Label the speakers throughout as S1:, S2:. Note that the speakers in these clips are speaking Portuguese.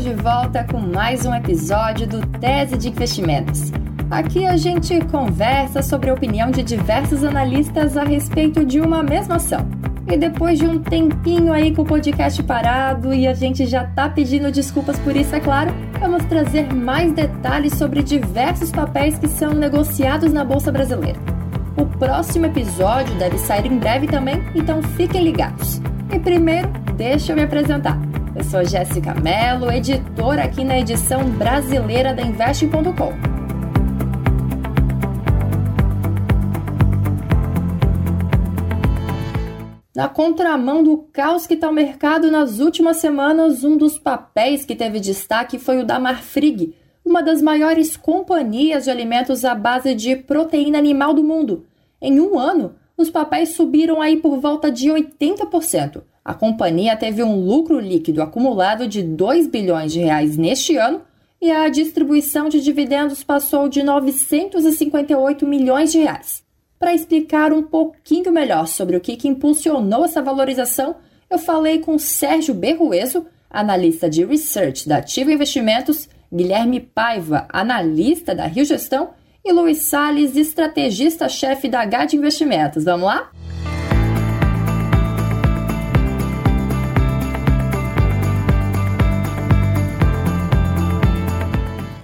S1: Estamos de volta com mais um episódio do Tese de Investimentos. Aqui a gente conversa sobre a opinião de diversos analistas a respeito de uma mesma ação. E depois de um tempinho aí com o podcast parado e a gente já tá pedindo desculpas por isso, é claro, vamos trazer mais detalhes sobre diversos papéis que são negociados na Bolsa Brasileira. O próximo episódio deve sair em breve também, então fiquem ligados. E primeiro, deixa eu me apresentar. Eu sou Jéssica Mello, editora aqui na edição brasileira da Investe.com. Na contramão do caos que está o mercado nas últimas semanas, um dos papéis que teve destaque foi o da Marfrig, uma das maiores companhias de alimentos à base de proteína animal do mundo. Em um ano, os papéis subiram aí por volta de 80%. A companhia teve um lucro líquido acumulado de 2 bilhões de reais neste ano e a distribuição de dividendos passou de 958 milhões de reais. Para explicar um pouquinho melhor sobre o que, que impulsionou essa valorização, eu falei com Sérgio Berrueso, analista de research da Ativa Investimentos, Guilherme Paiva, analista da Rio Gestão, e Luiz Salles, estrategista-chefe da GAD Investimentos. Vamos lá?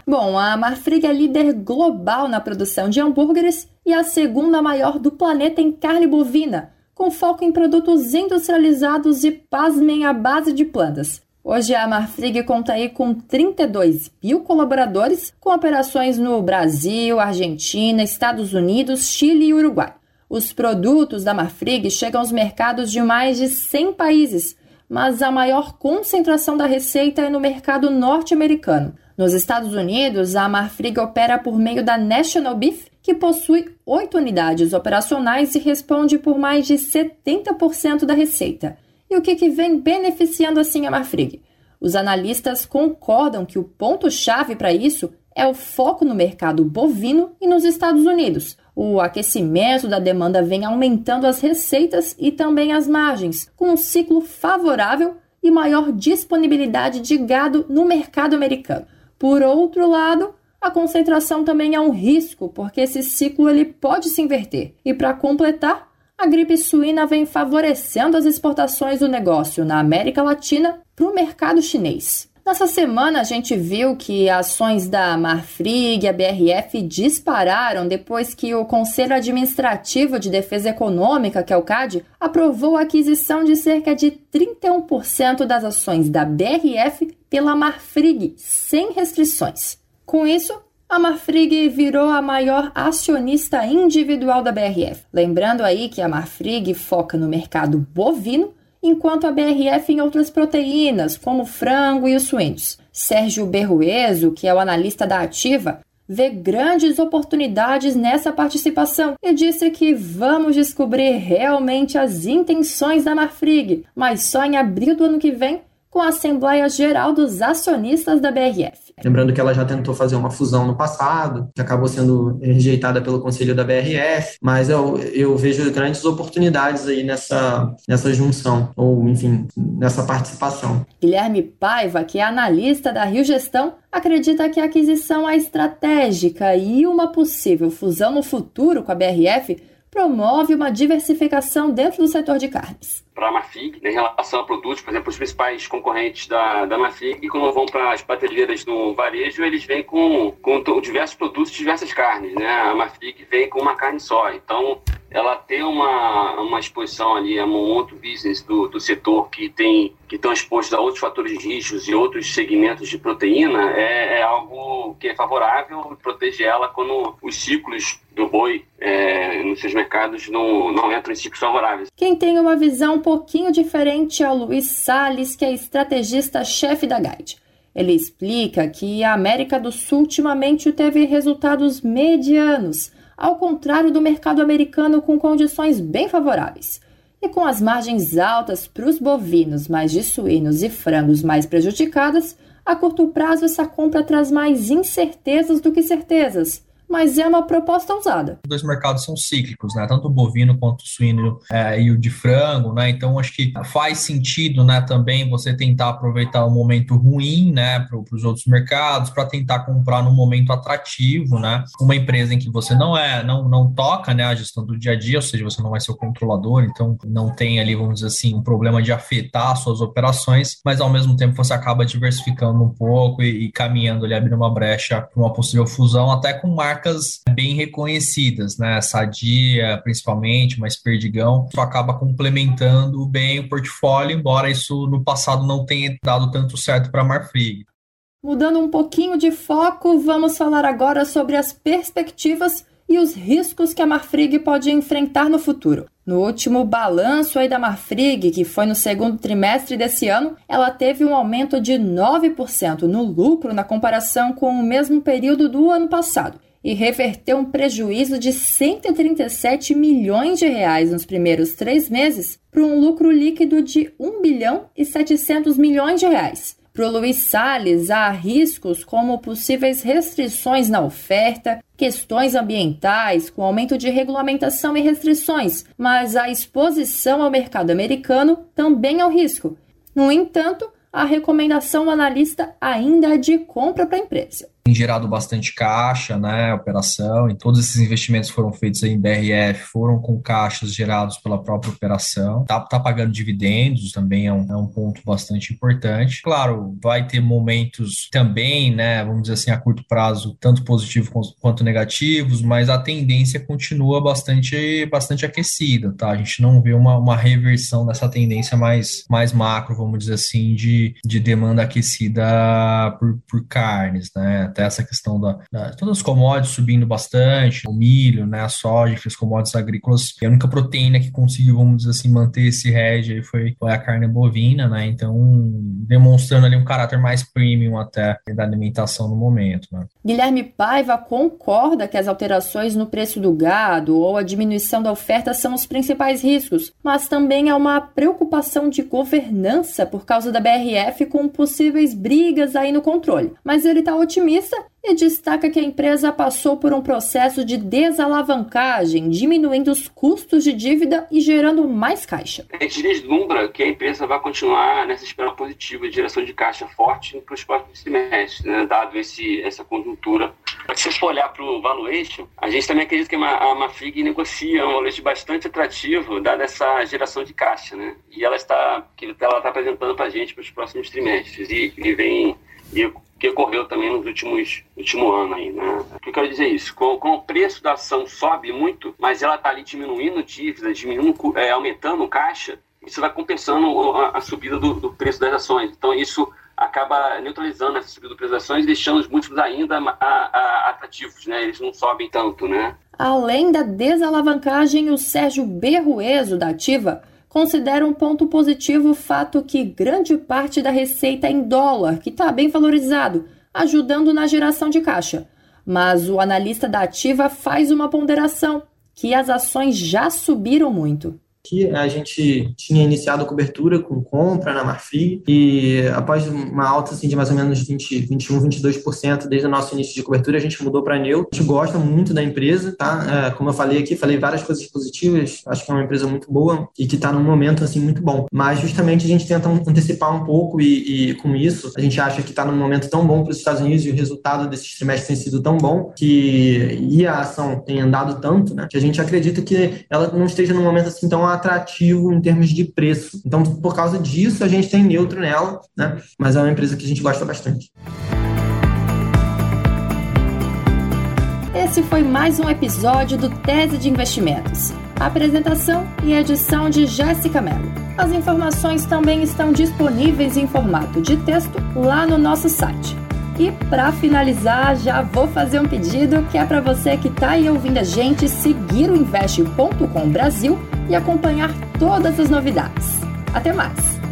S1: Bom, a Marfrig é líder global na produção de hambúrgueres e a segunda maior do planeta em carne bovina, com foco em produtos industrializados e, pasmem, à base de plantas. Hoje a Marfrig conta aí com 32 mil colaboradores, com operações no Brasil, Argentina, Estados Unidos, Chile e Uruguai. Os produtos da Marfrig chegam aos mercados de mais de 100 países, mas a maior concentração da receita é no mercado norte-americano. Nos Estados Unidos, a Marfrig opera por meio da National Beef, que possui oito unidades operacionais e responde por mais de 70% da receita. E o que, que vem beneficiando assim a Marfrig? Os analistas concordam que o ponto-chave para isso é o foco no mercado bovino e nos Estados Unidos. O aquecimento da demanda vem aumentando as receitas e também as margens, com um ciclo favorável e maior disponibilidade de gado no mercado americano. Por outro lado, a concentração também é um risco, porque esse ciclo ele pode se inverter. E para completar, a gripe suína vem favorecendo as exportações do negócio na América Latina para o mercado chinês. Nessa semana, a gente viu que ações da Marfrig e a BRF dispararam depois que o Conselho Administrativo de Defesa Econômica, que é o CAD, aprovou a aquisição de cerca de 31% das ações da BRF pela Marfrig, sem restrições. Com isso, a Marfrig virou a maior acionista individual da BRF. Lembrando aí que a Marfrig foca no mercado bovino enquanto a BRF em outras proteínas, como o frango e os suínos. Sérgio Berrueso, que é o analista da Ativa, vê grandes oportunidades nessa participação e disse que vamos descobrir realmente as intenções da Marfrig, mas só em abril do ano que vem com a Assembleia Geral dos Acionistas da BRF.
S2: Lembrando que ela já tentou fazer uma fusão no passado, que acabou sendo rejeitada pelo Conselho da BRF, mas eu, eu vejo grandes oportunidades aí nessa, nessa junção, ou enfim, nessa participação.
S1: Guilherme Paiva, que é analista da Rio Gestão, acredita que a aquisição é estratégica e uma possível fusão no futuro com a BRF promove uma diversificação dentro do setor de carnes
S3: para a Mafig, em relação a produtos, por exemplo, os principais concorrentes da, da Mafig, quando vão para as prateleiras no varejo, eles vêm com, com diversos produtos, diversas carnes, né? A Mafig vem com uma carne só, então ela tem uma, uma exposição ali a é um outro business do, do setor que tem que estão expostos a outros fatores de riscos e outros segmentos de proteína é, é algo que é favorável e protege ela quando os ciclos do boi é, nos seus mercados não, não entram em ciclos favoráveis.
S1: Quem tem uma visão pouquinho diferente ao Luiz Salles, que é estrategista-chefe da Guide. Ele explica que a América do Sul ultimamente teve resultados medianos, ao contrário do mercado americano com condições bem favoráveis. E com as margens altas para os bovinos, mais de suínos e frangos mais prejudicadas, a curto prazo essa compra traz mais incertezas do que certezas. Mas é uma proposta ousada.
S4: Os dois mercados são cíclicos, né? Tanto o bovino quanto o suíno é, e o de frango, né? Então acho que faz sentido, né? Também você tentar aproveitar o um momento ruim, né? Para os outros mercados, para tentar comprar num momento atrativo, né? Uma empresa em que você não é, não, não toca, né? A gestão do dia a dia, ou seja, você não vai ser o controlador, então não tem ali, vamos dizer assim, um problema de afetar suas operações, mas ao mesmo tempo você acaba diversificando um pouco e, e caminhando ali, abrindo uma brecha para uma possível fusão, até com marcas bem reconhecidas, né? Sadia, principalmente, mas Perdigão, isso acaba complementando bem o portfólio, embora isso no passado não tenha dado tanto certo para a Marfrig.
S1: Mudando um pouquinho de foco, vamos falar agora sobre as perspectivas e os riscos que a Marfrig pode enfrentar no futuro. No último balanço aí da Marfrig, que foi no segundo trimestre desse ano, ela teve um aumento de 9% no lucro na comparação com o mesmo período do ano passado e reverteu um prejuízo de 137 milhões de reais nos primeiros três meses para um lucro líquido de 1 bilhão e 700 milhões de reais. Para o Luiz Salles, há riscos como possíveis restrições na oferta, questões ambientais, com aumento de regulamentação e restrições, mas a exposição ao mercado americano também é um risco. No entanto, a recomendação do analista ainda é de compra para a empresa
S4: tem gerado bastante caixa, né, operação, e todos esses investimentos foram feitos em BRF, foram com caixas gerados pela própria operação, tá, tá pagando dividendos, também é um, é um ponto bastante importante. Claro, vai ter momentos também, né, vamos dizer assim, a curto prazo, tanto positivos quanto negativos, mas a tendência continua bastante, bastante aquecida, tá? A gente não vê uma, uma reversão dessa tendência mais, mais macro, vamos dizer assim, de, de demanda aquecida por, por carnes, né? Até essa questão da, da todas as commodities subindo bastante, o milho, né, a soja, as commodities agrícolas. E a única proteína que conseguiu, vamos dizer assim, manter esse hedge aí foi, foi a carne bovina, né? Então, demonstrando ali um caráter mais premium até da alimentação no momento. Né?
S1: Guilherme Paiva concorda que as alterações no preço do gado ou a diminuição da oferta são os principais riscos, mas também há uma preocupação de governança por causa da BRF com possíveis brigas aí no controle. Mas ele está otimista e destaca que a empresa passou por um processo de desalavancagem, diminuindo os custos de dívida e gerando mais caixa.
S3: A gente vislumbra que a empresa vai continuar nessa espiral positiva de geração de caixa forte para os próximos trimestres, né, dado esse, essa conjuntura. Se você for olhar para o valuation, a gente também acredita que a Mafrig negocia um valuation bastante atrativo, dada essa geração de caixa, né? E ela está, que ela está apresentando para a gente para os próximos trimestres e, e vem e que ocorreu também nos últimos último ano aí, né? O que eu quero dizer é isso? Com, com o preço da ação sobe muito, mas ela está ali diminuindo dívida, diminuindo, é, aumentando caixa, isso vai compensando a, a subida do, do, preço das ações. Então isso acaba neutralizando essa subida do preço das ações deixando os múltiplos ainda a, a, atrativos, né? Eles não sobem tanto, né?
S1: Além da desalavancagem, o Sérgio Berrueso da Ativa considera um ponto positivo o fato que grande parte da receita é em dólar, que está bem valorizado, ajudando na geração de caixa. Mas o analista da ativa faz uma ponderação que as ações já subiram muito
S2: que a gente tinha iniciado a cobertura com compra na Marfrig e após uma alta assim, de mais ou menos 20, 21, 22% desde o nosso início de cobertura, a gente mudou para neutro. A gente gosta muito da empresa, tá? É, como eu falei aqui, falei várias coisas positivas, acho que é uma empresa muito boa e que está num momento assim muito bom. Mas justamente a gente tenta antecipar um pouco e, e com isso a gente acha que está num momento tão bom para os Estados Unidos e o resultado desses trimestres tem sido tão bom que e a ação tem andado tanto, né? Que a gente acredita que ela não esteja num momento assim tão atrativo em termos de preço. Então, por causa disso, a gente tem neutro nela, né? Mas é uma empresa que a gente gosta bastante.
S1: Esse foi mais um episódio do Tese de Investimentos. apresentação e edição de Jéssica Mello. As informações também estão disponíveis em formato de texto lá no nosso site e para finalizar, já vou fazer um pedido que é para você que está aí ouvindo a gente seguir o investe.com Brasil e acompanhar todas as novidades. Até mais!